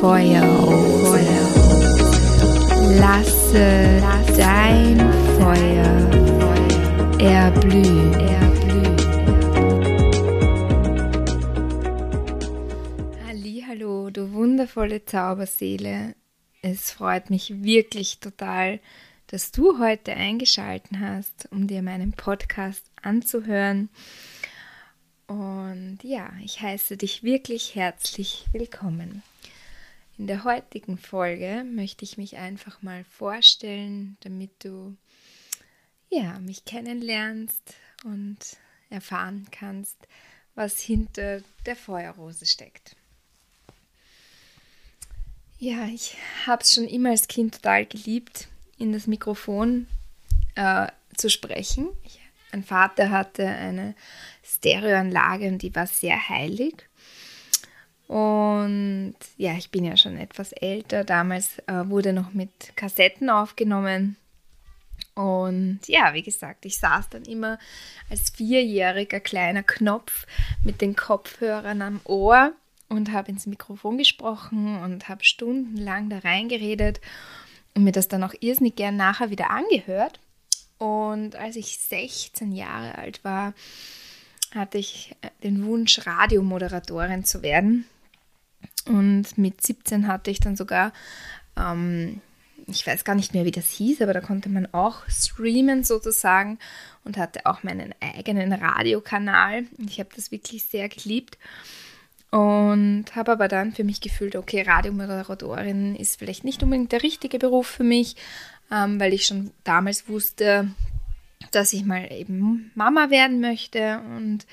Feuerrose. Lasse dein Feuer erblühen. Hallo, du wundervolle Zauberseele. Es freut mich wirklich total, dass du heute eingeschalten hast, um dir meinen Podcast anzuhören. Und ja, ich heiße dich wirklich herzlich willkommen. In der heutigen Folge möchte ich mich einfach mal vorstellen, damit du ja, mich kennenlernst und erfahren kannst, was hinter der Feuerrose steckt. Ja, ich habe es schon immer als Kind total geliebt, in das Mikrofon äh, zu sprechen. Ich, mein Vater hatte eine Stereoanlage und die war sehr heilig. Und ja, ich bin ja schon etwas älter. Damals äh, wurde noch mit Kassetten aufgenommen. Und ja, wie gesagt, ich saß dann immer als vierjähriger kleiner Knopf mit den Kopfhörern am Ohr und habe ins Mikrofon gesprochen und habe stundenlang da reingeredet und mir das dann auch irrsinnig gern nachher wieder angehört. Und als ich 16 Jahre alt war, hatte ich äh, den Wunsch, Radiomoderatorin zu werden. Und mit 17 hatte ich dann sogar, ähm, ich weiß gar nicht mehr, wie das hieß, aber da konnte man auch streamen sozusagen und hatte auch meinen eigenen Radiokanal. Ich habe das wirklich sehr geliebt und habe aber dann für mich gefühlt, okay, Radiomoderatorin ist vielleicht nicht unbedingt der richtige Beruf für mich, ähm, weil ich schon damals wusste, dass ich mal eben Mama werden möchte und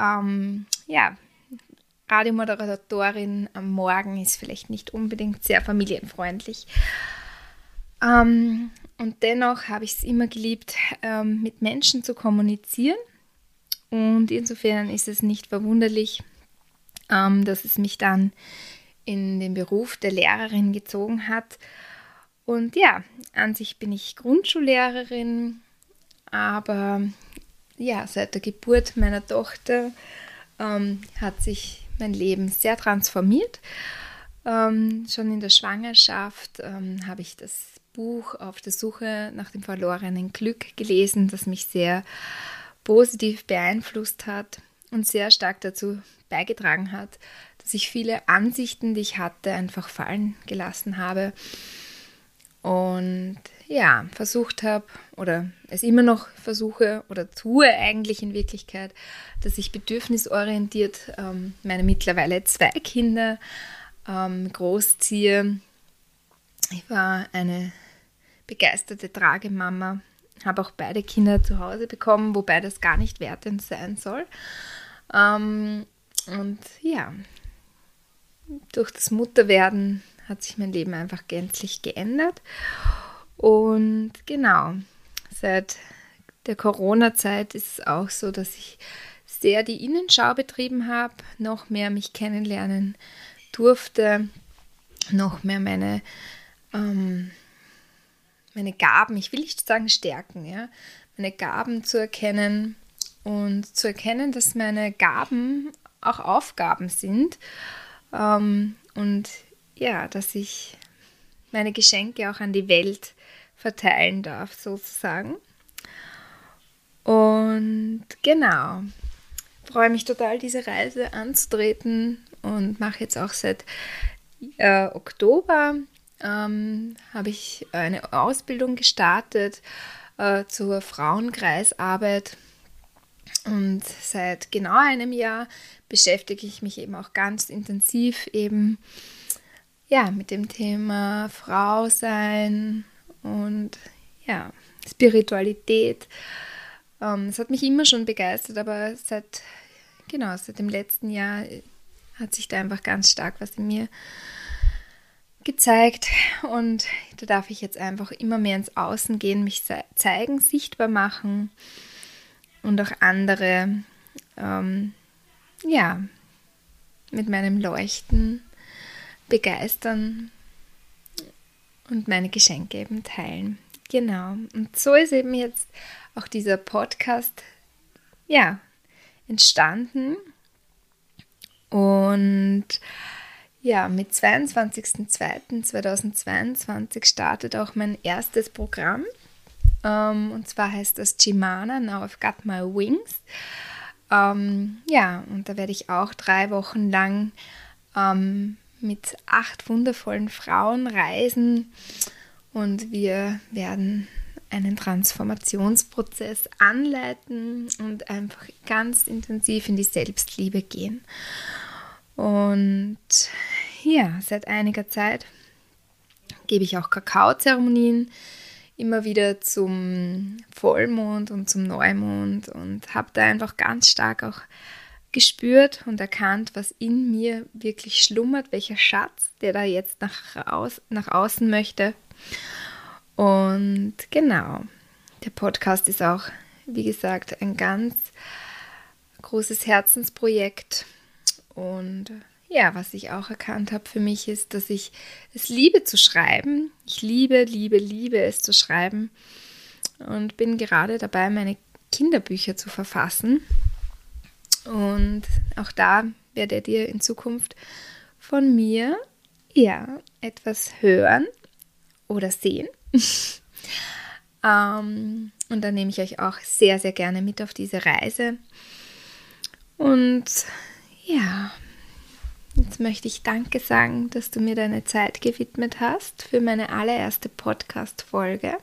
ähm, ja, Radiomoderatorin am Morgen ist vielleicht nicht unbedingt sehr familienfreundlich. Ähm, und dennoch habe ich es immer geliebt, ähm, mit Menschen zu kommunizieren. Und insofern ist es nicht verwunderlich, ähm, dass es mich dann in den Beruf der Lehrerin gezogen hat. Und ja, an sich bin ich Grundschullehrerin, aber ja, seit der Geburt meiner Tochter ähm, hat sich mein Leben sehr transformiert. Ähm, schon in der Schwangerschaft ähm, habe ich das Buch Auf der Suche nach dem verlorenen Glück gelesen, das mich sehr positiv beeinflusst hat und sehr stark dazu beigetragen hat, dass ich viele Ansichten, die ich hatte, einfach fallen gelassen habe und ja, versucht habe oder es immer noch versuche oder tue eigentlich in Wirklichkeit, dass ich bedürfnisorientiert ähm, meine mittlerweile zwei Kinder ähm, großziehe. Ich war eine begeisterte Tragemama, habe auch beide Kinder zu Hause bekommen, wobei das gar nicht wertend sein soll. Ähm, und ja, durch das Mutterwerden hat sich mein Leben einfach gänzlich geändert. Und genau, seit der Corona-Zeit ist es auch so, dass ich sehr die Innenschau betrieben habe, noch mehr mich kennenlernen durfte, noch mehr meine, ähm, meine Gaben, ich will nicht sagen Stärken, ja, meine Gaben zu erkennen und zu erkennen, dass meine Gaben auch Aufgaben sind ähm, und ja, dass ich meine Geschenke auch an die Welt verteilen darf, sozusagen. Und genau, freue mich total, diese Reise anzutreten und mache jetzt auch seit äh, Oktober ähm, habe ich eine Ausbildung gestartet äh, zur Frauenkreisarbeit und seit genau einem Jahr beschäftige ich mich eben auch ganz intensiv eben ja mit dem Thema Frau sein und ja Spiritualität. Ähm, es hat mich immer schon begeistert, aber seit genau seit dem letzten Jahr hat sich da einfach ganz stark was in mir gezeigt und da darf ich jetzt einfach immer mehr ins Außen gehen, mich zeigen, sichtbar machen und auch andere, ähm, ja, mit meinem Leuchten begeistern und meine Geschenke eben teilen. Genau. Und so ist eben jetzt auch dieser Podcast, ja, entstanden. Und ja, mit 22.02.2022 startet auch mein erstes Programm. Ähm, und zwar heißt das Jimana, Now I've Got My Wings. Ähm, ja, und da werde ich auch drei Wochen lang ähm, mit acht wundervollen Frauen reisen und wir werden einen Transformationsprozess anleiten und einfach ganz intensiv in die Selbstliebe gehen. Und ja, seit einiger Zeit gebe ich auch Kakaozeremonien immer wieder zum Vollmond und zum Neumond und habe da einfach ganz stark auch gespürt und erkannt, was in mir wirklich schlummert, welcher Schatz, der da jetzt nach, aus, nach außen möchte. Und genau, der Podcast ist auch, wie gesagt, ein ganz großes Herzensprojekt. Und ja, was ich auch erkannt habe für mich ist, dass ich es liebe zu schreiben. Ich liebe, liebe, liebe es zu schreiben und bin gerade dabei, meine Kinderbücher zu verfassen. Und auch da werdet ihr in Zukunft von mir ja etwas hören oder sehen. ähm, und da nehme ich euch auch sehr, sehr gerne mit auf diese Reise. Und ja, jetzt möchte ich Danke sagen, dass du mir deine Zeit gewidmet hast für meine allererste Podcast-Folge.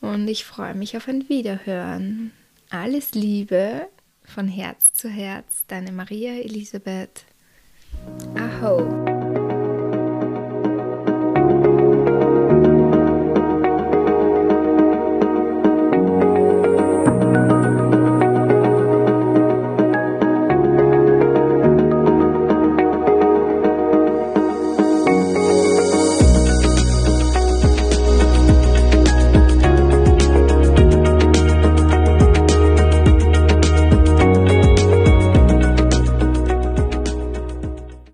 Und ich freue mich auf ein Wiederhören. Alles Liebe von Herz zu Herz, deine Maria Elisabeth. Aho.